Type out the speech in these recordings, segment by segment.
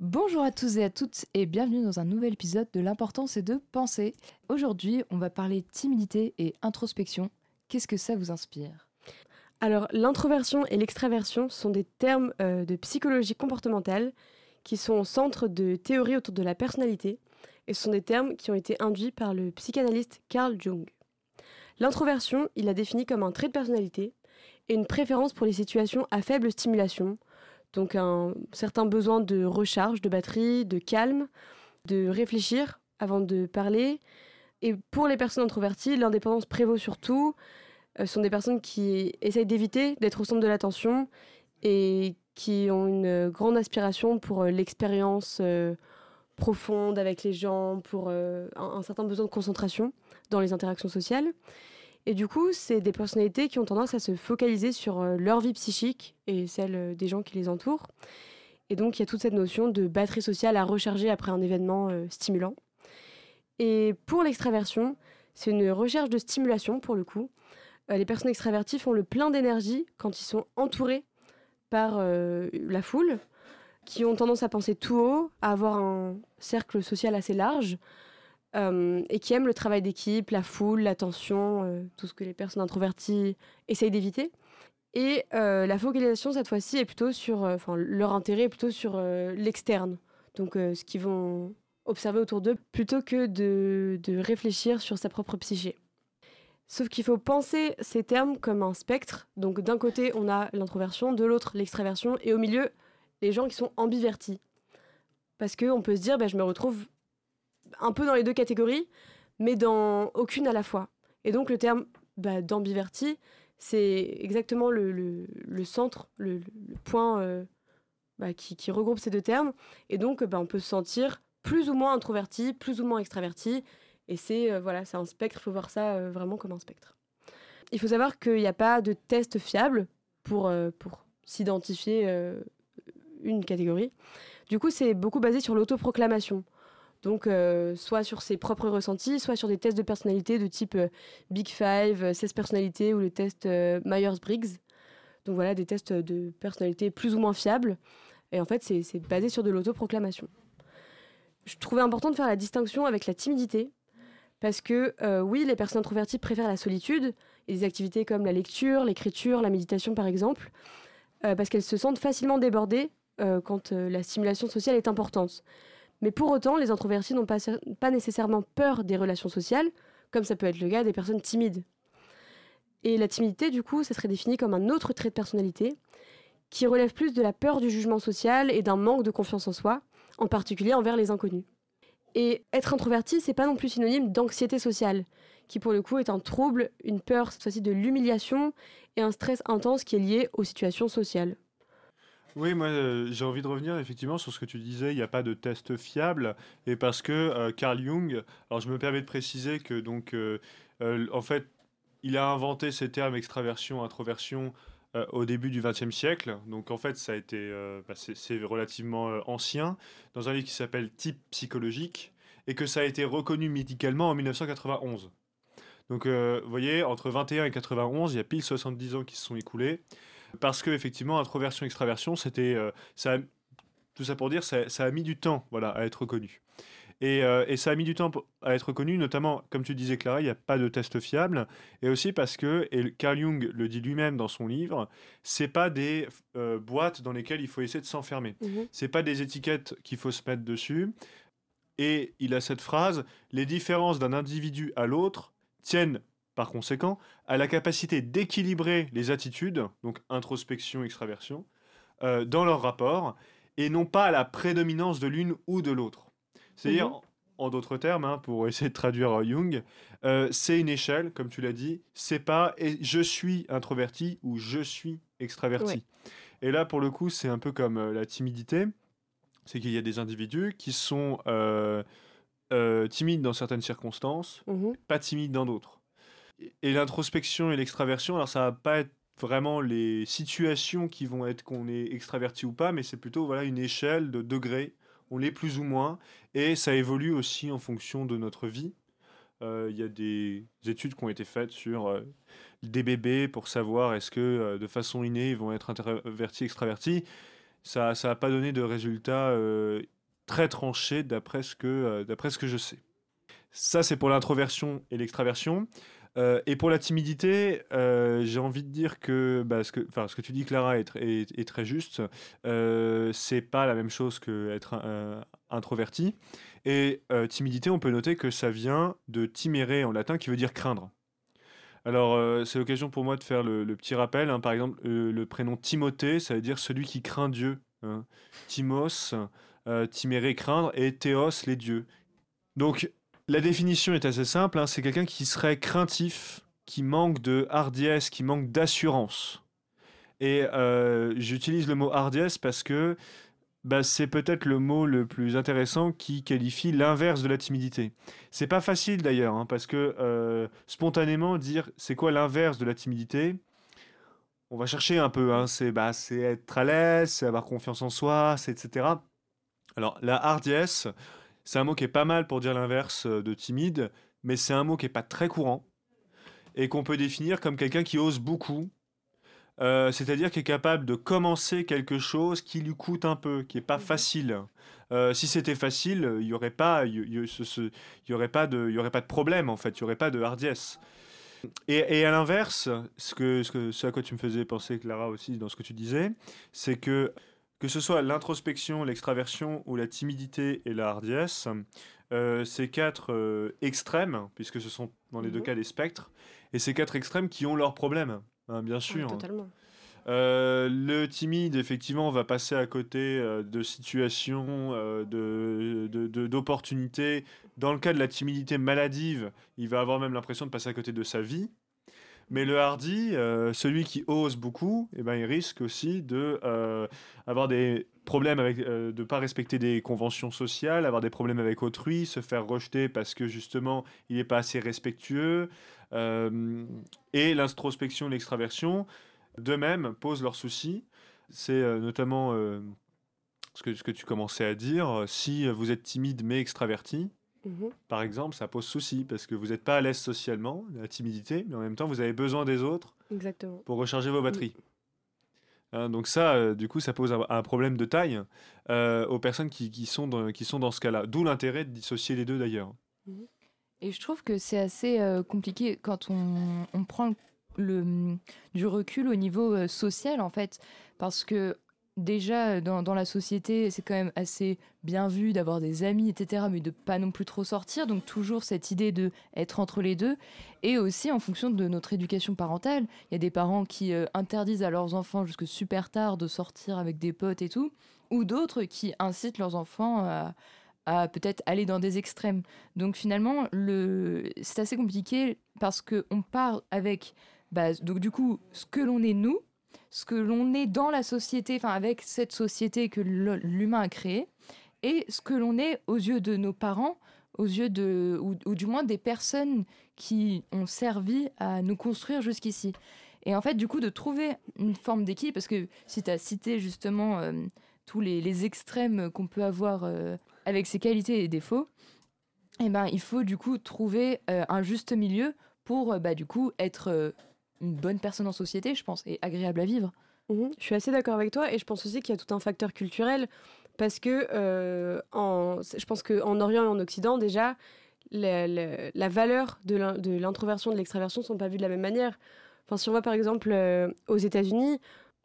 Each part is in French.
Bonjour à tous et à toutes et bienvenue dans un nouvel épisode de l'importance est de penser. Aujourd'hui, on va parler timidité et introspection. Qu'est-ce que ça vous inspire? Alors, l'introversion et l'extraversion sont des termes euh, de psychologie comportementale qui sont au centre de théories autour de la personnalité et sont des termes qui ont été induits par le psychanalyste Carl Jung. L'introversion, il l'a défini comme un trait de personnalité et une préférence pour les situations à faible stimulation, donc un certain besoin de recharge, de batterie, de calme, de réfléchir avant de parler. Et pour les personnes introverties, l'indépendance prévaut surtout. Ce sont des personnes qui essayent d'éviter d'être au centre de l'attention et qui ont une grande aspiration pour euh, l'expérience euh, profonde avec les gens, pour euh, un, certain besoin de concentration dans les interactions sociales. Et du coup, c'est des personnalités qui ont tendance à se focaliser sur leur vie psychique et celle des gens qui les entourent. Et donc, il y a toute cette notion de batterie sociale à recharger après un événement stimulant. Et pour l'extraversion, c'est une recherche de stimulation pour le coup. les personnes extraverties font le plein d'énergie quand ils sont entourés par euh, la foule, qui ont tendance à penser tout haut, à avoir un cercle social assez large, euh, et qui aiment le travail d'équipe, la foule, l'attention, euh, tout ce que les personnes introverties essayent d'éviter. Et la focalisation, cette fois-ci, est plutôt sur, enfin, leur intérêt est plutôt sur l'externe, donc ce qu'ils vont observer autour d'eux, plutôt que de, de réfléchir sur sa propre psyché. Sauf qu'il faut penser ces termes comme un spectre. Donc d'un côté, on a l'introversion, de l'autre, l'extraversion, et au milieu, les gens qui sont ambivertis. Parce qu'on peut se dire, bah, je me retrouve un peu dans les deux catégories, mais dans aucune à la fois. Et donc le terme bah, d'ambiverti, c'est exactement le, centre, le, point euh, bah, qui, regroupe ces deux termes. Et donc on peut se sentir plus ou moins introverti, plus ou moins extraverti, et c'est euh, voilà, un spectre, il faut voir ça euh, vraiment comme un spectre. Il faut savoir qu'il n'y a pas de test fiable pour, pour s'identifier une catégorie. Du coup, c'est beaucoup basé sur l'autoproclamation. Donc, soit sur ses propres ressentis, soit sur des tests de personnalité de type Big Five, 16 personnalités ou le test Myers-Briggs. Donc voilà, des tests de personnalité plus ou moins fiables. Et en fait, c'est basé sur de l'autoproclamation. Je trouvais important de faire la distinction avec la timidité, parce que euh, oui, les personnes introverties préfèrent la solitude et des activités comme la lecture, l'écriture, la méditation par exemple, euh, parce qu'elles se sentent facilement débordées euh, quand la stimulation sociale est importante. Mais pour autant, les introvertis n'ont pas, nécessairement peur des relations sociales, comme ça peut être le cas des personnes timides. Et la timidité, du coup, ça serait défini comme un autre trait de personnalité qui relève plus de la peur du jugement social et d'un manque de confiance en soi, en particulier envers les inconnus. Et être introverti, c'est pas non plus synonyme d'anxiété sociale, qui pour le coup est un trouble, une peur cette fois-ci de l'humiliation et un stress intense qui est lié aux situations sociales. Oui, moi euh, j'ai envie de revenir effectivement sur ce que tu disais, il n'y a pas de test fiable, et parce que euh, Carl Jung, alors je me permets de préciser que donc euh, en fait il a inventé ces termes extraversion, introversion au début du XXe siècle. Donc en fait, ça a été, bah, c'est relativement ancien, dans un livre qui s'appelle Type psychologique, et que ça a été reconnu médicalement en 1991. Donc vous voyez, entre 21 et 91, il y a pile 70 ans qui se sont écoulés, parce que effectivement, introversion, extraversion, c'était, ça, tout ça pour dire, ça, ça, a mis du temps, voilà, à être reconnu. Euh, et, ça a mis du temps à être connu, notamment, comme tu disais Clara, il n'y a pas de test fiable. Et aussi parce que, et Carl Jung le dit lui-même dans son livre, c'est pas des euh, boîtes dans lesquelles il faut essayer de s'enfermer. Mhm. C'est pas des étiquettes qu'il faut se mettre dessus. Et il a cette phrase les différences d'un individu à l'autre tiennent par conséquent à la capacité d'équilibrer les attitudes, donc introspection, extraversion, euh, dans leur rapport, et non pas à la prédominance de l'une ou de l'autre. C'est-à-dire, mhm. en d'autres termes, hein, pour essayer de traduire euh, Jung, euh, c'est une échelle, comme tu l'as dit. C'est pas je suis introverti ou je suis extraverti. Et là, pour le coup, c'est un peu comme euh, la timidité. C'est qu'il y a des individus qui sont timides dans certaines circonstances, mhm. pas timides dans d'autres. Et l'introspection et l'extraversion, alors ça va pas être vraiment les situations qui vont être qu'on est extraverti ou pas, mais c'est plutôt voilà une échelle de degrés on l'est plus ou moins, et ça évolue aussi en fonction de notre vie. Euh, il y a des études qui ont été faites sur euh, des bébés pour savoir est-ce que euh, de façon innée ils vont être introvertis, extravertis. ça n'a pas donné de résultats très tranchés d'après ce, que, d'après ce que je sais. Ça, c'est pour l'introversion et l'extraversion. Euh, et pour la timidité, euh, j'ai envie de dire que, bah, ce que ce que tu dis, Clara, est, très juste. Euh, c'est pas la même chose qu'être introverti. Et timidité, on peut noter que ça vient de timere en latin, qui veut dire craindre. Alors, c'est l'occasion pour moi de faire le, petit rappel. Hein. Par exemple, le prénom Timothée, ça veut dire celui qui craint Dieu. Hein. Timos, timere, craindre, et Théos, les dieux. Donc, la définition est assez simple, hein. c'est quelqu'un qui serait craintif, qui manque de hardiesse, qui manque d'assurance. Et euh, j'utilise le mot hardiesse parce que bah, c'est peut-être le mot le plus intéressant qui qualifie l'inverse de la timidité. C'est pas facile d'ailleurs, hein, parce que euh, spontanément dire c'est quoi l'inverse de la timidité, on va chercher un peu. Hein, c'est bah, être à l'aise, c'est avoir confiance en soi, c'est etc. Alors la hardiesse, c'est un mot qui est pas mal pour dire l'inverse euh, de timide, mais c'est un mot qui est pas très courant et qu'on peut définir comme quelqu'un qui ose beaucoup, euh, c'est-à-dire qui est capable de commencer quelque chose qui lui coûte un peu, qui est pas mhm. facile. Euh, si c'était facile, il y aurait pas, il y, aurait pas de, il y aurait pas de problème en fait, il y aurait pas de hardiesse. Et, à l'inverse, ce que, ce que, ce à quoi tu me faisais penser, Clara aussi, dans ce que tu disais, c'est que que ce soit l'introspection, l'extraversion ou la timidité et la hardiesse, euh, ces quatre euh, extrêmes, puisque ce sont dans les deux mhm. cas des spectres, et ces quatre extrêmes qui ont leurs problèmes, hein, bien sûr. totalement. Euh, le timide, effectivement, va passer à côté de situations, d'opportunités. De, Dans le cas de la timidité maladive, il va avoir même l'impression de passer à côté de sa vie. Mais le hardy, euh, celui qui ose beaucoup, eh ben, il risque aussi de euh, des problèmes avec, euh, de ne pas respecter des conventions sociales, avoir des problèmes avec autrui, se faire rejeter parce que justement il n'est pas assez respectueux. et l'introspection, l'extraversion, de même, posent leurs soucis. C'est notamment ce que tu commençais à dire. Si vous êtes timide mais extraverti, Mhm. Par exemple, ça pose souci parce que vous n'êtes pas à l'aise socialement, la timidité, mais en même temps, vous avez besoin des autres pour recharger vos batteries. Hein, donc ça, euh, du coup, ça pose un, problème de taille euh, aux personnes qui, sont dans, qui sont dans ce cas-là. D'où l'intérêt de dissocier les deux d'ailleurs. Mhm. Et je trouve que c'est assez euh, compliqué quand on, on prend le, du recul au niveau social, en fait, parce que déjà dans, la société, c'est quand même assez bien vu d'avoir des amis, etc., mais de pas non plus trop sortir. Donc toujours cette idée de être entre les deux. Et aussi en fonction de notre éducation parentale, il y a des parents qui euh, interdisent à leurs enfants jusque super tard de sortir avec des potes et tout, ou d'autres qui incitent leurs enfants à, peut-être aller dans des extrêmes. Donc finalement, c'est assez compliqué parce qu'on part avec, bah, donc du coup, ce que l'on est nous, ce que l'on est dans la société, enfin avec cette société que l'humain a créée, et ce que l'on est aux yeux de nos parents, aux yeux de, ou, du moins des personnes qui ont servi à nous construire jusqu'ici. Et en fait, du coup, de trouver une forme d'équilibre, parce que si tu as cité justement euh, tous les, extrêmes qu'on peut avoir euh, avec ses qualités et défauts, eh ben, il faut du coup trouver euh, un juste milieu pour bah, du coup être une bonne personne en société, je pense, et agréable à vivre. Mhm. je suis assez d'accord avec toi et je pense aussi qu'il y a tout un facteur culturel parce que euh, je pense qu'en Orient et en Occident, déjà, la, valeur de l'introversion et de l'extraversion ne sont pas vues de la même manière. Enfin, si on voit par exemple euh, aux États-Unis,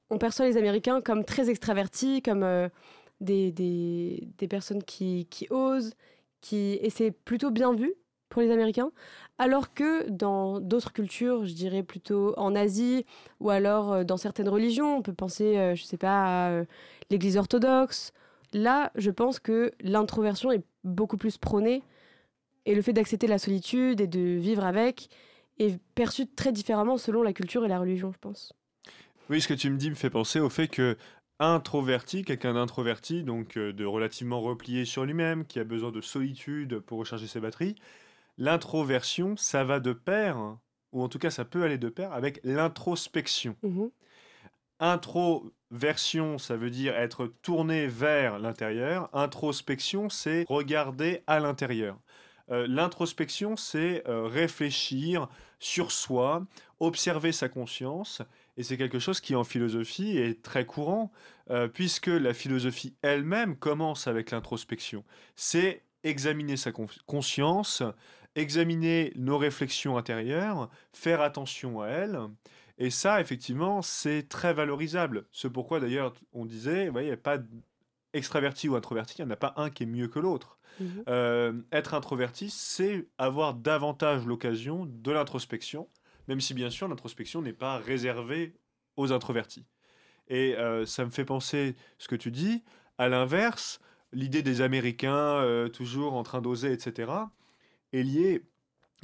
on perçoit les Américains comme très extravertis, comme euh, des, des, des, personnes qui, qui osent, qui, et c'est plutôt bien vu pour les Américains. Alors que dans d'autres cultures, je dirais plutôt en Asie ou alors euh, dans certaines religions, on peut penser, euh, je ne sais pas, à euh, l'Église orthodoxe. Là, je pense que l'introversion est beaucoup plus prônée et le fait d'accepter la solitude et de vivre avec est perçu très différemment selon la culture et la religion, je pense. Oui, ce que tu me dis me fait penser au fait que introverti, quelqu'un d'introverti, donc de relativement replié sur lui-même, qui a besoin de solitude pour recharger ses batteries, l'introversion, ça va de pair, ou en tout cas ça peut aller de pair, avec l'introspection. Mmh Introversion, ça veut dire être tourné vers l'intérieur. Introspection, c'est regarder à l'intérieur. Euh, l'introspection, c'est euh, réfléchir sur soi, observer sa conscience Et c'est quelque chose qui en philosophie est très courant, euh, puisque la philosophie elle-même commence avec l'introspection. C'est examiner sa conscience, examiner nos réflexions intérieures, faire attention à elles. Et ça, effectivement, c'est très valorisable. C'est pourquoi, d'ailleurs, on disait, il n'y a pas extraverti ou introverti, il n'y en a pas un qui est mieux que l'autre. Mmh euh, être introverti, c'est avoir davantage l'occasion de l'introspection, même si bien sûr l'introspection n'est pas réservée aux introvertis. Et euh, ça me fait penser ce que tu dis, à l'inverse, l'idée des Américains euh, toujours en train d'oser, etc., est liée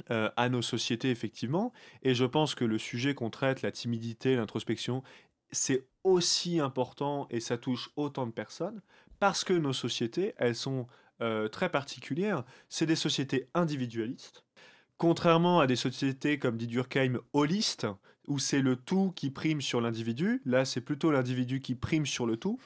à nos sociétés, effectivement. Et je pense que le sujet qu'on traite, la timidité, l'introspection, c'est aussi important et ça touche autant de personnes parce que nos sociétés, elles sont euh, très particulières. C'est des sociétés individualistes, contrairement à des sociétés comme dit Durkheim holistes, où c'est le tout qui prime sur l'individu. Là, c'est plutôt l'individu qui prime sur le tout.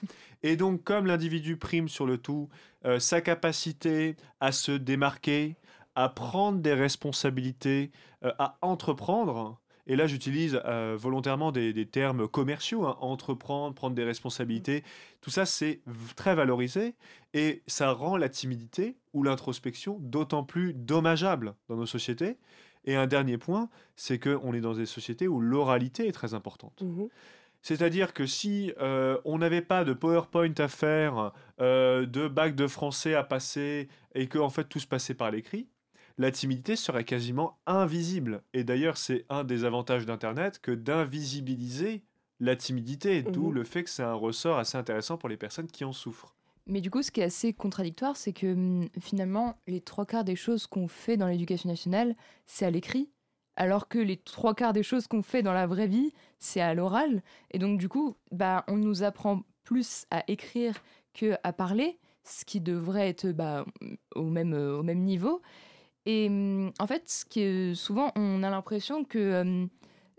Et donc, comme l'individu prime sur le tout, euh, sa capacité à se démarquer, à prendre des responsabilités, euh, à entreprendre, et là, j'utilise euh, volontairement des, termes commerciaux, hein, entreprendre, prendre des responsabilités. Tout ça, c'est très valorisé et ça rend la timidité ou l'introspection d'autant plus dommageable dans nos sociétés. Et un dernier point, c'est qu'on est dans des sociétés où l'oralité est très importante. Mmh C'est-à-dire que si euh, on n'avait pas de PowerPoint à faire, euh, de bac de français à passer, et que en fait tout se passait par l'écrit, la timidité serait quasiment invisible. Et d'ailleurs, c'est un des avantages d'Internet que d'invisibiliser la timidité, d'où mhm. le fait que c'est un ressort assez intéressant pour les personnes qui en souffrent. Mais du coup, ce qui est assez contradictoire, c'est que hum, finalement, les trois quarts des choses qu'on fait dans l'éducation nationale, c'est à l'écrit, alors que les trois quarts des choses qu'on fait dans la vraie vie, c'est à l'oral. Et donc, du coup, bah, on nous apprend plus à écrire que à parler, ce qui devrait être bah, au, même, au même niveau. Et mmh, en fait, qui souvent, on a l'impression que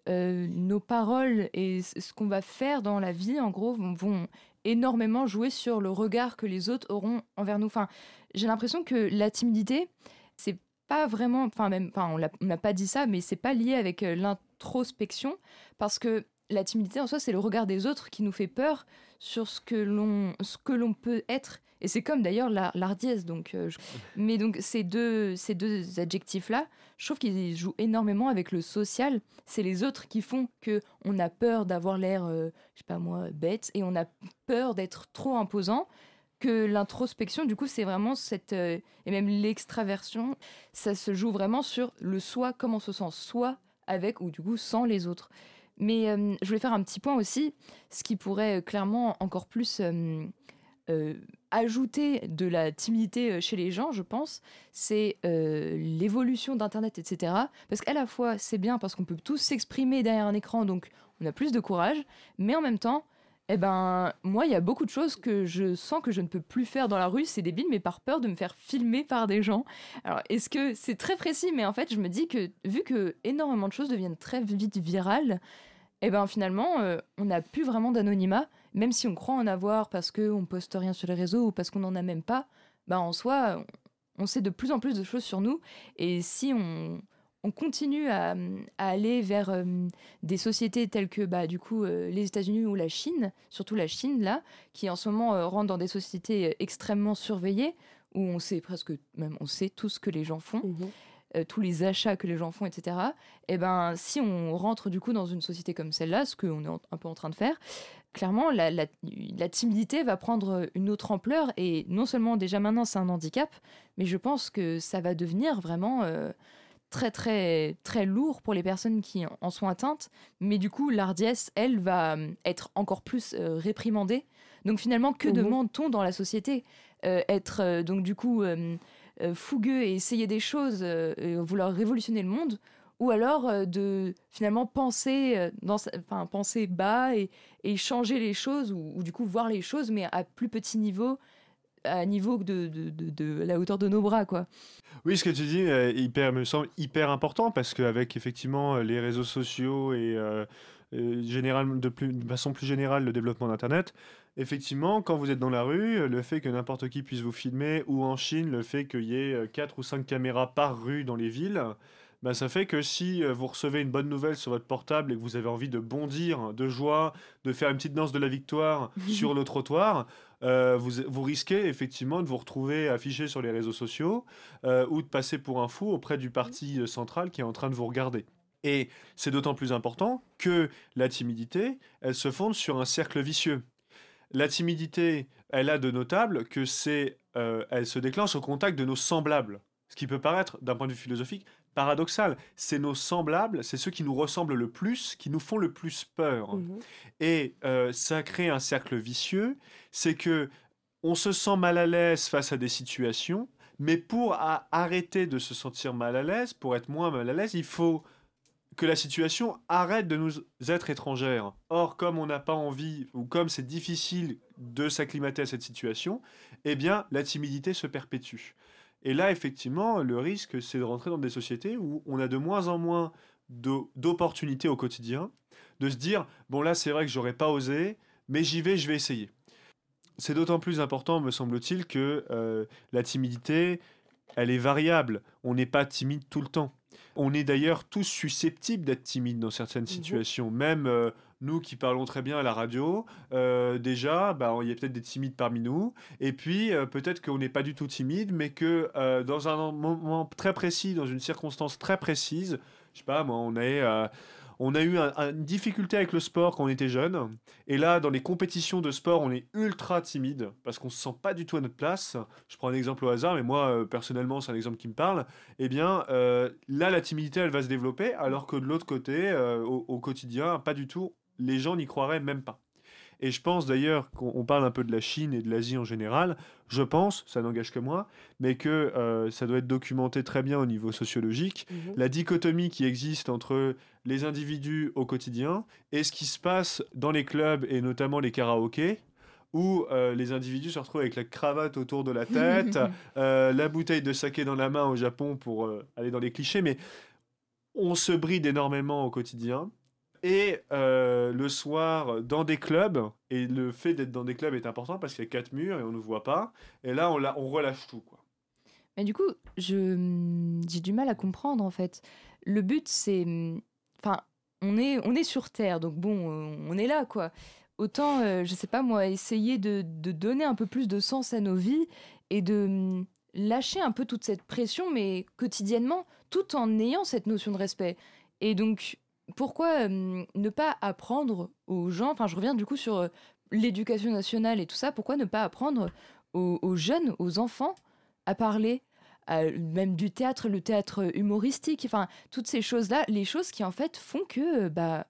euh, nos paroles et ce qu'on va faire dans la vie, en gros, vont, énormément jouer sur le regard que les autres auront envers nous. Enfin, j'ai l'impression que la timidité, c'est pas vraiment, enfin même, on n'a pas dit ça, mais c'est pas lié avec l'introspection, parce que la timidité en soi, c'est le regard des autres qui nous fait peur sur ce que l'on, ce que l'on peut être et c'est comme d'ailleurs l'ardiesse. Donc, euh, Mais donc ces deux, ces deux adjectifs-là, je trouve qu'ils jouent énormément avec le social. C'est les autres qui font que on a peur d'avoir l'air, euh, je sais pas moi, bête, et on a peur d'être trop imposant. Que l'introspection, du coup, c'est vraiment cette euh, et même l'extraversion, ça se joue vraiment sur le soi, comment on se sent soi avec ou du coup sans les autres. Mais je voulais faire un petit point aussi, ce qui pourrait clairement encore plus ajouter de la timidité euh, chez les gens, je pense, c'est euh, l'évolution d'Internet, etc. Parce qu'à la fois, c'est bien parce qu'on peut tous s'exprimer derrière un écran, donc on a plus de courage, mais en même temps, eh ben, moi, il y a beaucoup de choses que je sens que je ne peux plus faire dans la rue, c'est débile, mais par peur de me faire filmer par des gens. Alors, est-ce que c'est très précis, mais en fait, je me dis que vu que énormément de choses deviennent très vite virales, eh ben finalement, euh, on n'a plus vraiment d'anonymat même si on croit en avoir parce qu'on poste rien sur les réseaux ou parce qu'on n'en a même pas, bah en soi, on sait de plus en plus de choses sur nous. Et si on, continue à, aller vers euh, des sociétés telles que bah, du coup euh, les États-Unis ou la Chine, surtout la Chine là, qui en ce moment euh, rentre dans des sociétés extrêmement surveillées, où on sait presque, même on sait tout ce que les gens font. Mmh tous les achats que les gens font, etc. Et eh ben, si on rentre du coup dans une société comme celle-là, ce qu'on est un peu en train de faire, clairement, la, timidité va prendre une autre ampleur. Et non seulement déjà maintenant c'est un handicap, mais je pense que ça va devenir vraiment euh, très très très lourd pour les personnes qui en sont atteintes. Mais du coup, l'ardiesse, elle, va euh, être encore plus euh, réprimandée. Donc finalement, que mmh demande-t-on dans la société? Être donc du coup fougueux et essayer des choses, vouloir révolutionner le monde ou alors euh, de finalement penser, euh, bas et, changer les choses, ou, du coup voir les choses, mais à plus petit niveau, à niveau de, la hauteur de nos bras, quoi. Oui, ce que tu dis euh, me semble hyper important, parce qu'avec effectivement les réseaux sociaux et général, de, plus, de façon plus générale le développement d'Internet, effectivement, quand vous êtes dans la rue, le fait que n'importe qui puisse vous filmer, ou en Chine, le fait qu'il y ait 4 ou 5 caméras par rue dans les villes, bah, ça fait que si euh, vous recevez une bonne nouvelle sur votre portable et que vous avez envie de bondir de joie, de faire une petite danse de la victoire sur le trottoir, euh, vous, vous, risquez effectivement de vous retrouver affiché sur les réseaux sociaux euh, ou de passer pour un fou auprès du parti central qui est en train de vous regarder. Et c'est d'autant plus important que la timidité, elle se fonde sur un cercle vicieux. La timidité, elle a de notable que c'est, elle se déclenche au contact de nos semblables. Ce qui peut paraître, d'un point de vue philosophique, paradoxal. C'est nos semblables, c'est ceux qui nous ressemblent le plus, qui nous font le plus peur. Mmh Et euh, ça crée un cercle vicieux. C'est que on se sent mal à l'aise face à des situations, mais pour arrêter de se sentir mal à l'aise, pour être moins mal à l'aise, il faut que la situation arrête de nous être étrangère. Or, comme on n'a pas envie, ou comme c'est difficile de s'acclimater à cette situation, eh bien, la timidité se perpétue. Et là, effectivement, le risque, c'est de rentrer dans des sociétés où on a de moins en moins d'opportunités au quotidien, de se dire, bon là, c'est vrai que j'aurais pas osé, mais j'y vais, je vais essayer. C'est d'autant plus important, me semble-t-il, que euh, la timidité, elle est variable. On n'est pas timide tout le temps. On est d'ailleurs tous susceptibles d'être timides dans certaines mmh situations, même euh, nous qui parlons très bien à la radio, euh, déjà, bah, il y a peut-être des timides parmi nous. Et puis, euh, peut-être qu'on n'est pas du tout timide, mais que euh, dans un moment très précis, dans une circonstance très précise, je sais pas, moi, on est on a eu une difficulté avec le sport quand on était jeune. Et là, dans les compétitions de sport, on est ultra timide parce qu'on se sent pas du tout à notre place. Je prends un exemple au hasard, mais moi, personnellement, c'est un exemple qui me parle. Eh bien, là, la timidité, elle va se développer, alors que de l'autre côté, au, quotidien, pas du tout les gens n'y croiraient même pas. Et je pense d'ailleurs qu'on parle un peu de la Chine et de l'Asie en général. Je pense, ça n'engage que moi, mais que euh, ça doit être documenté très bien au niveau sociologique. Mhm. La dichotomie qui existe entre les individus au quotidien et ce qui se passe dans les clubs et notamment les karaokés, où euh, les individus se retrouvent avec la cravate autour de la tête, euh, la bouteille de saké dans la main au Japon pour aller dans les clichés, mais on se bride énormément au quotidien. Et euh, le soir, dans des clubs, et le fait d'être dans des clubs est important parce qu'il y a quatre murs et on ne voit pas. Et là, on, relâche tout. Quoi. Mais du coup, je, j'ai du mal à comprendre en fait. Le but, c'est. Enfin, on est, on est sur Terre, donc bon, on est là quoi. Autant, euh, je sais pas moi, essayer de, de, donner un peu plus de sens à nos vies et de lâcher un peu toute cette pression, mais quotidiennement, tout en ayant cette notion de respect. Et donc, pourquoi ne pas apprendre aux gens, enfin je reviens du coup sur l'éducation nationale et tout ça, pourquoi ne pas apprendre aux, jeunes, aux enfants à parler même du théâtre, le théâtre humoristique, enfin toutes ces choses-là, les choses qui en fait font que bah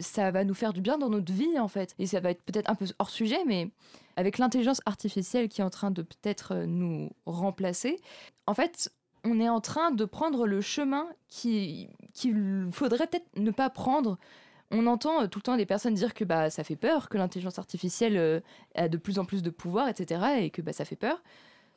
ça va nous faire du bien dans notre vie en fait. Et ça va être peut-être un peu hors sujet, mais avec l'intelligence artificielle qui est en train de peut-être nous remplacer, en fait, on est en train de prendre le chemin qu'il faudrait peut-être ne pas prendre. On entend euh, tout le temps des personnes dire que bah, ça fait peur, que l'intelligence artificielle euh, a de plus en plus de pouvoir, etc. et que bah, ça fait peur.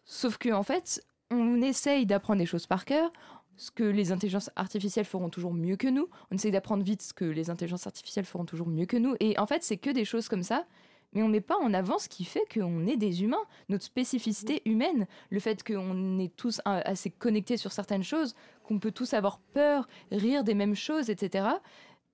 Sauf qu'en en fait, on essaye d'apprendre des choses par cœur, ce que les intelligences artificielles feront toujours mieux que nous. On essaye d'apprendre vite ce que les intelligences artificielles feront toujours mieux que nous. Et en fait, c'est que des choses comme ça mais on met pas en avant ce qui fait qu'on est des humains, notre spécificité humaine, le fait qu'on est tous assez connectés sur certaines choses, qu'on peut tous avoir peur, rire des mêmes choses, etc.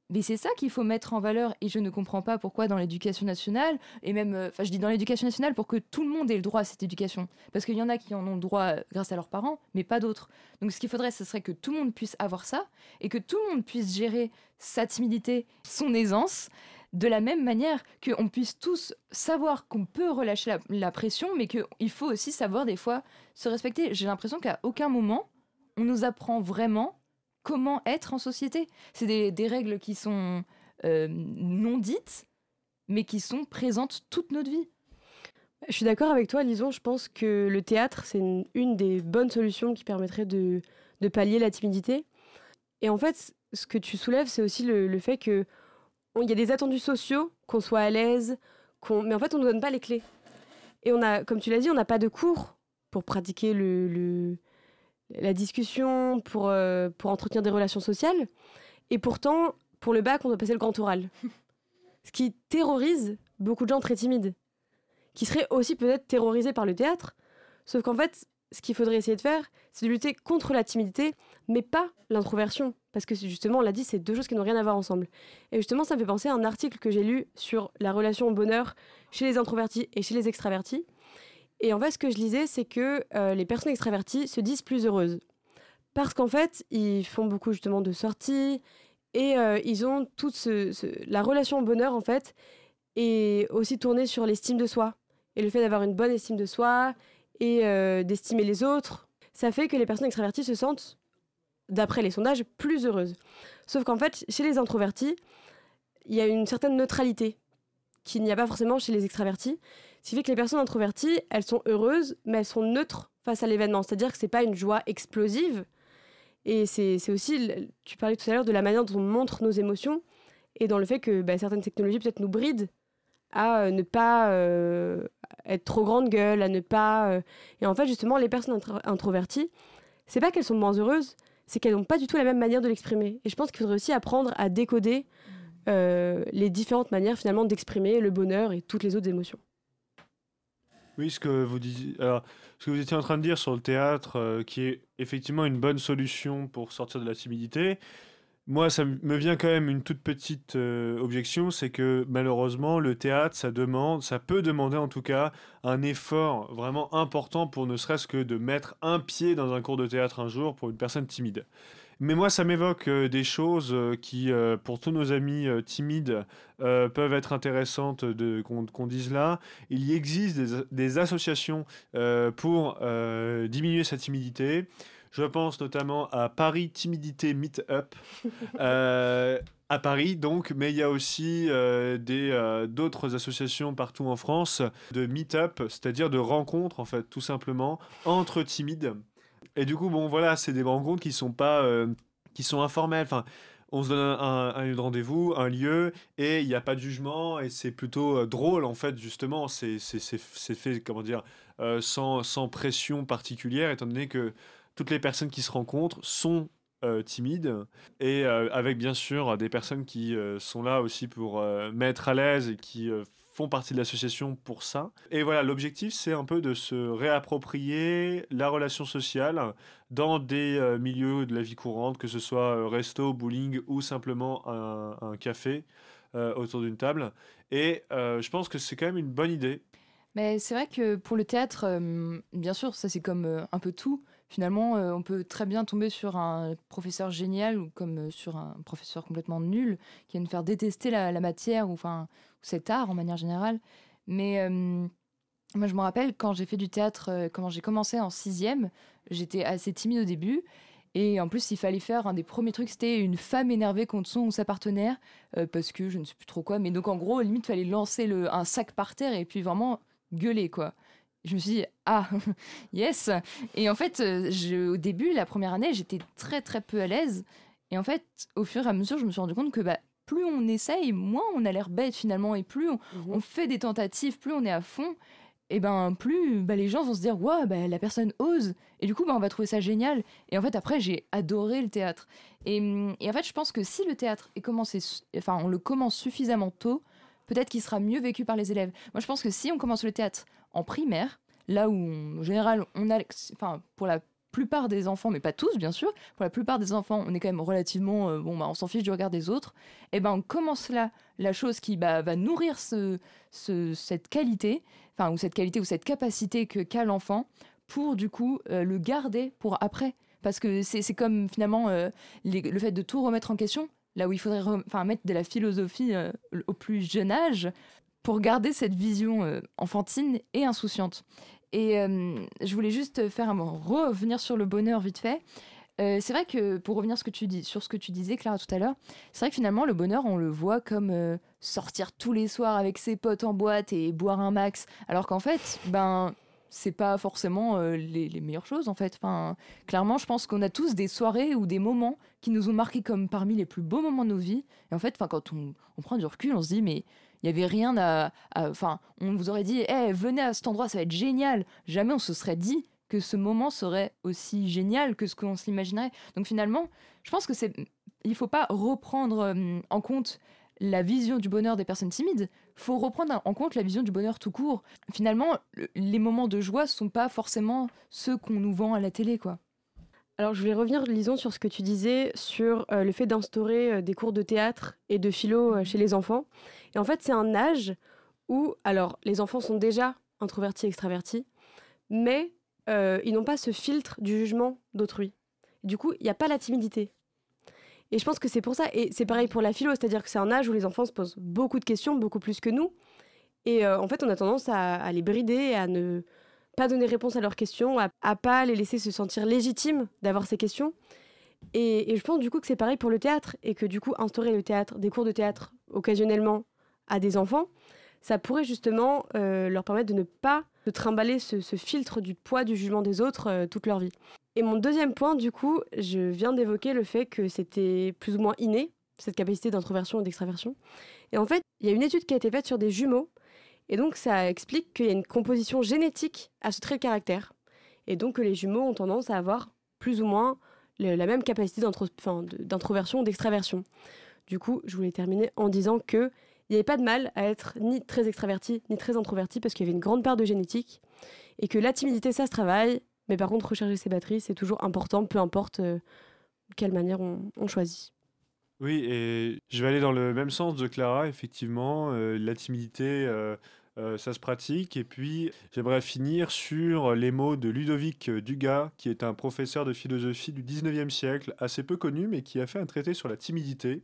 Mais c'est ça qu'il faut mettre en valeur et je ne comprends pas pourquoi dans l'éducation nationale, et même, euh, enfin je dis dans l'éducation nationale pour que tout le monde ait le droit à cette éducation. Parce qu'il y en a qui en ont le droit euh, grâce à leurs parents, mais pas d'autres. Donc ce qu'il faudrait, ce serait que tout le monde puisse avoir ça et que tout le monde puisse gérer sa timidité, son aisance, de la même manière qu'on puisse tous savoir qu'on peut relâcher la, pression, mais qu'il faut aussi savoir des fois se respecter. J'ai l'impression qu'à aucun moment, on nous apprend vraiment comment être en société. C'est des, règles qui sont euh, non dites, mais qui sont présentes toute notre vie. Je suis d'accord avec toi, Lison. Je pense que le théâtre, c'est une, des bonnes solutions qui permettrait de, pallier la timidité. Et en fait, ce que tu soulèves, c'est aussi le fait que il y a des attendus sociaux, qu'on soit à l'aise, qu'on... mais en fait, on ne nous donne pas les clés. Et on a, comme tu l'as dit, on n'a pas de cours pour pratiquer le, la discussion, pour, euh, pour entretenir des relations sociales. Et pourtant, pour le bac, on doit passer le grand oral. Ce qui terrorise beaucoup de gens très timides, qui seraient aussi peut-être terrorisés par le théâtre. Sauf qu'en fait, ce qu'il faudrait essayer de faire, c'est de lutter contre la timidité, mais pas l'introversion. Parce que justement, on l'a dit, c'est deux choses qui n'ont rien à voir ensemble. Et justement, ça me fait penser à un article que j'ai lu sur la relation au bonheur chez les introvertis et chez les extravertis. Et en fait, ce que je lisais, c'est que euh, les personnes extraverties se disent plus heureuses. Parce qu'en fait, ils font beaucoup justement de sorties et euh, ils ont toute la relation au bonheur, en fait, est aussi tournée sur l'estime de soi. Et le fait d'avoir une bonne estime de soi et euh, d'estimer les autres, ça fait que les personnes extraverties se sentent, d'après les sondages, plus heureuses. Sauf qu'en fait, chez les introvertis, il y a une certaine neutralité qu'il n'y a pas forcément chez les extravertis. Ce qui fait que les personnes introverties, elles sont heureuses, mais elles sont neutres face à l'événement. C'est-à-dire que ce n'est pas une joie explosive. Et c'est aussi, tu parlais tout à l'heure de la manière dont on montre nos émotions et dans le fait que bah, certaines technologies peut-être nous brident à euh, ne pas euh, être trop grande gueule, à ne pas. Euh, et en fait, justement, les personnes introverties, c'est pas qu'elles sont moins heureuses, c'est qu'elles n'ont pas du tout la même manière de l'exprimer. Et je pense qu'il faudrait aussi apprendre à décoder mmh. les différentes manières finalement d'exprimer le bonheur et toutes les autres émotions. Oui, ce que vous disiez, alors, ce que vous étiez en train de dire sur le théâtre, qui est effectivement une bonne solution pour sortir de la timidité, moi, ça me vient quand même une toute petite euh, objection, c'est que malheureusement, le théâtre, ça demande, ça peut demander en tout cas un effort vraiment important pour ne serait-ce que de mettre un pied dans un cours de théâtre un jour pour une personne timide. Mais moi, ça m'évoque euh, des choses euh, qui, pour tous nos amis timides, peuvent être intéressantes qu'on dise là. Il y existe des, des associations pour diminuer sa timidité. Je pense notamment à Paris Timidité Meetup. Euh, à Paris, donc, mais il y a aussi euh, des euh, d'autres associations partout en France de meet-up, c'est-à-dire de rencontres, en fait, tout simplement, entre timides. Et du coup, bon, voilà, c'est des rencontres qui sont pas, qui sont informelles. Enfin, on se donne un, un, rendez-vous, un lieu, et il n'y a pas de jugement, et c'est plutôt drôle, en fait, justement. C'est fait, comment dire, sans, sans pression particulière, étant donné que toutes les personnes qui se rencontrent sont euh, timides et euh, avec bien sûr des personnes qui euh, sont là aussi pour mettre à l'aise et qui font partie de l'association pour ça. Et voilà, l'objectif c'est un peu de se réapproprier la relation sociale dans des milieux de la vie courante, que ce soit resto, bowling ou simplement un, un café autour d'une table. Et je pense que c'est quand même une bonne idée. Mais c'est vrai que pour le théâtre, bien sûr, ça c'est comme un peu tout finalement, euh, on peut très bien tomber sur un professeur génial ou comme euh, sur un professeur complètement nul qui va nous faire détester la, matière ou enfin cet art en manière générale. Mais euh, moi, je me rappelle quand j'ai fait du théâtre, quand j'ai commencé en sixième, j'étais assez timide au début. Et en plus, il fallait faire un des premiers trucs, c'était une femme énervée contre son ou sa partenaire, parce que je ne sais plus trop quoi. Mais donc, en gros, limite, il fallait lancer un sac par terre et puis vraiment gueuler, quoi je me suis dit ah yes! Et en fait euh, au début la première année j'étais très très peu à l'aise. Et en fait au fur et à mesure je me suis rendu compte que bah, plus on essaye moins on a l'air bête finalement. Et plus on, mhm. fait des tentatives plus on est à fond et ben plus bah, les gens vont se dire ouais bah, la personne ose! Et du coup bah, on va trouver ça génial. Et en fait après j'ai adoré le théâtre. Et, et, en fait je pense que si le théâtre est commencé enfin on le commence suffisamment tôt peut-être qu'il sera mieux vécu par les élèves. Moi je pense que si on commence le théâtre en primaire, là où en général on a, pour la plupart des enfants, mais pas tous bien sûr, pour la plupart des enfants, on est quand même relativement, euh, bon bah on s'en fiche du regard des autres, et eh ben on commence là la chose qui bah, va nourrir ce, cette qualité, enfin ou cette qualité ou cette capacité que qu'a l'enfant pour du coup euh, le garder pour après. Parce que c'est comme finalement euh, le fait de tout remettre en question, là où il faudrait mettre de la philosophie au plus jeune âge, pour garder cette vision euh, enfantine et insouciante. Et euh, je voulais juste faire un revenir sur le bonheur vite fait. Euh, c'est vrai que pour revenir sur ce que tu disais, Clara, tout à l'heure, c'est vrai que finalement, le bonheur, on le voit comme sortir tous les soirs avec ses potes en boîte et boire un max. Alors qu'en fait, ben, c'est pas forcément les, meilleures choses en fait. Enfin, clairement, je pense qu'on a tous des soirées ou des moments qui nous ont marqués comme parmi les plus beaux moments de nos vies. Et en fait, quand on, on prend du recul, on se dit mais il y avait rien à. Enfin, on vous aurait dit, eh, venez à cet endroit, ça va être génial. Jamais on se serait dit que ce moment serait aussi génial que ce qu'on s'imaginerait. Donc finalement, je pense que c'est. Il faut pas reprendre euh, en compte la vision du bonheur des personnes timides, faut reprendre en compte la vision du bonheur tout court. Finalement, les moments de joie sont pas forcément ceux qu'on nous vend à la télé, quoi. Alors, je voulais revenir, Lison, sur ce que tu disais sur euh, le fait d'instaurer euh, des cours de théâtre et de philo euh, chez les enfants. Et en fait, c'est un âge où, alors, les enfants sont déjà introvertis, extravertis, mais ils n'ont pas ce filtre du jugement d'autrui. Du coup, il n'y a pas la timidité. Et je pense que c'est pour ça. Et c'est pareil pour la philo, c'est-à-dire que c'est un âge où les enfants se posent beaucoup de questions, beaucoup plus que nous. Et en fait, on a tendance à, à les brider, à ne pas donner réponse à leurs questions, à, à pas les laisser se sentir légitimes d'avoir ces questions. Et, je pense du coup que c'est pareil pour le théâtre et que du coup instaurer le théâtre, des cours de théâtre occasionnellement à des enfants, ça pourrait justement euh, leur permettre de ne pas de trimballer ce, filtre du poids du jugement des autres euh, toute leur vie. Et mon deuxième point, du coup, je viens d'évoquer le fait que c'était plus ou moins inné, cette capacité d'introversion et d'extraversion. Et en fait, il y a une étude qui a été faite sur des jumeaux et donc, ça explique qu'il y a une composition génétique à ce trait de caractère. Et donc, que les jumeaux ont tendance à avoir plus ou moins la même capacité d'introversion ou d'extraversion. Du coup, je voulais terminer en disant qu'il n'y avait pas de mal à être ni très extraverti ni très introverti parce qu'il y avait une grande part de génétique et que la timidité, ça se travaille, mais par contre, recharger ses batteries, c'est toujours important, peu importe euh, quelle manière on, choisit. Oui, et je vais aller dans le même sens de Clara, effectivement. Euh, la timidité, euh, euh, ça se pratique. Et puis, j'aimerais finir sur les mots de Ludovic Dugas, qui est un professeur de philosophie du 19e siècle, assez peu connu, mais qui a fait un traité sur la timidité.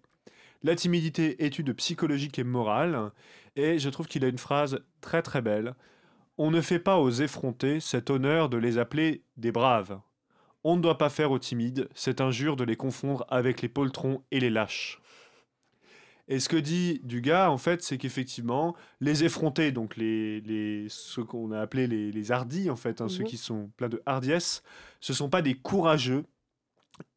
La timidité, étude psychologique et morale. Et je trouve qu'il a une phrase très très belle. On ne fait pas aux effrontés cet honneur de les appeler des braves. On ne doit pas faire aux timides cette injure de les confondre avec les poltrons et les lâches. Et ce que dit Dugas, en fait, c'est qu'effectivement, les effrontés, donc les, les ceux qu'on a appelés les, les, hardis, en fait, hein, ceux mhm. qui sont pleins de hardiesse, ce sont pas des courageux.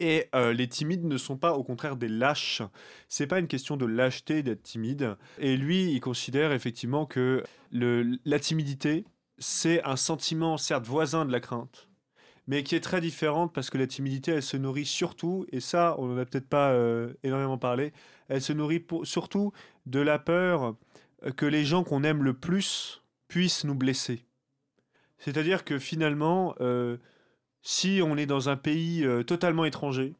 Et euh, les timides ne sont pas au contraire des lâches. C'est pas une question de lâcheté d'être timide. Et lui, il considère effectivement que le, la timidité, c'est un sentiment certes voisin de la crainte, mais qui est très différente parce que la timidité, elle se nourrit surtout, et ça, on n'en a peut-être pas euh, énormément parlé, elle se nourrit surtout de la peur que les gens qu'on aime le plus puissent nous blesser. C'est-à-dire que finalement, euh, si on est dans un pays euh, totalement étranger,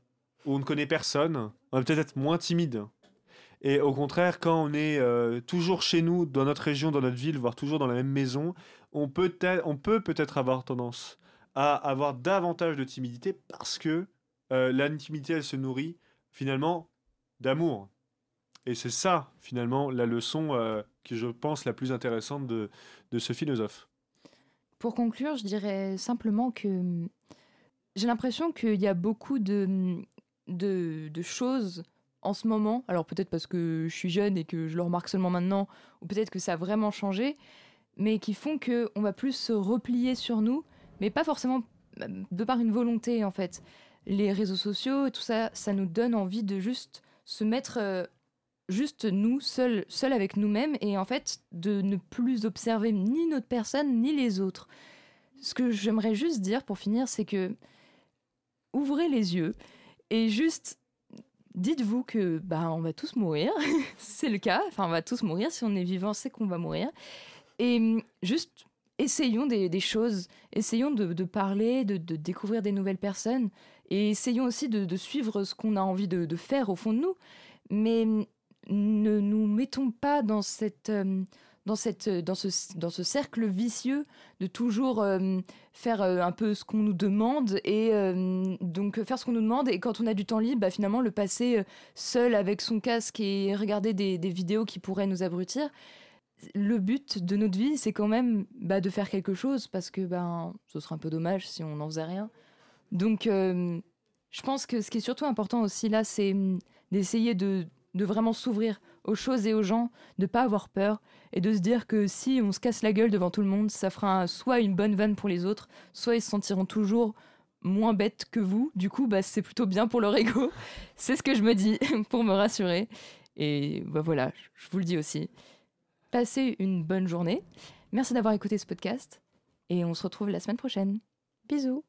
où on ne connaît personne, on va peut-être être moins timide. Et au contraire, quand on est toujours chez nous, dans notre région, dans notre ville, voire toujours dans la même maison, on on peut peut-être avoir tendance à avoir davantage de timidité parce que euh, l'intimité, elle se nourrit finalement d'amour. Et c'est ça, finalement, la leçon euh, que je pense la plus intéressante de, de ce philosophe. Pour conclure, je dirais simplement que hum, j'ai l'impression qu'il y a beaucoup de, hum, de, de, choses en ce moment, alors peut-être parce que je suis jeune et que je le remarque seulement maintenant, ou peut-être que ça a vraiment changé, mais qui font qu'on va plus se replier sur nous mais pas forcément de par une volonté en fait. Les réseaux sociaux et tout ça, ça nous donne envie de juste se mettre euh, juste nous, seuls, seuls avec nous-mêmes et en fait de ne plus observer ni notre personne ni les autres. Ce que j'aimerais juste dire pour finir, c'est que ouvrez les yeux et juste dites-vous que bah on va tous mourir, c'est le cas, enfin on va tous mourir si on est vivant, c'est qu'on va mourir. Et juste essayons des, choses, essayons de, parler, de, découvrir des nouvelles personnes, et essayons aussi de, suivre ce qu'on a envie de, faire au fond de nous, mais ne nous mettons pas dans cette... Euh, dans, cette, dans, ce, dans ce cercle vicieux de toujours euh, faire euh, un peu ce qu'on nous demande et donc faire ce qu'on nous demande. Et quand on a du temps libre, bah, finalement le passer seul avec son casque et regarder des vidéos qui pourraient nous abrutir le but de notre vie, c'est quand même bah, de faire quelque chose parce que ben, ce serait un peu dommage si on n'en faisait rien. Donc, euh, je pense que ce qui est surtout important aussi là, c'est hum, d'essayer de, vraiment s'ouvrir aux choses et aux gens, de pas avoir peur et de se dire que si on se casse la gueule devant tout le monde, ça fera soit une bonne vanne pour les autres, soit ils se sentiront toujours moins bêtes que vous. Du coup, bah, c'est plutôt bien pour leur ego. c'est ce que je me dis pour me rassurer. Et bah, voilà, je vous le dis aussi. Passez une bonne journée. Merci d'avoir écouté ce podcast et on se retrouve la semaine prochaine. Bisous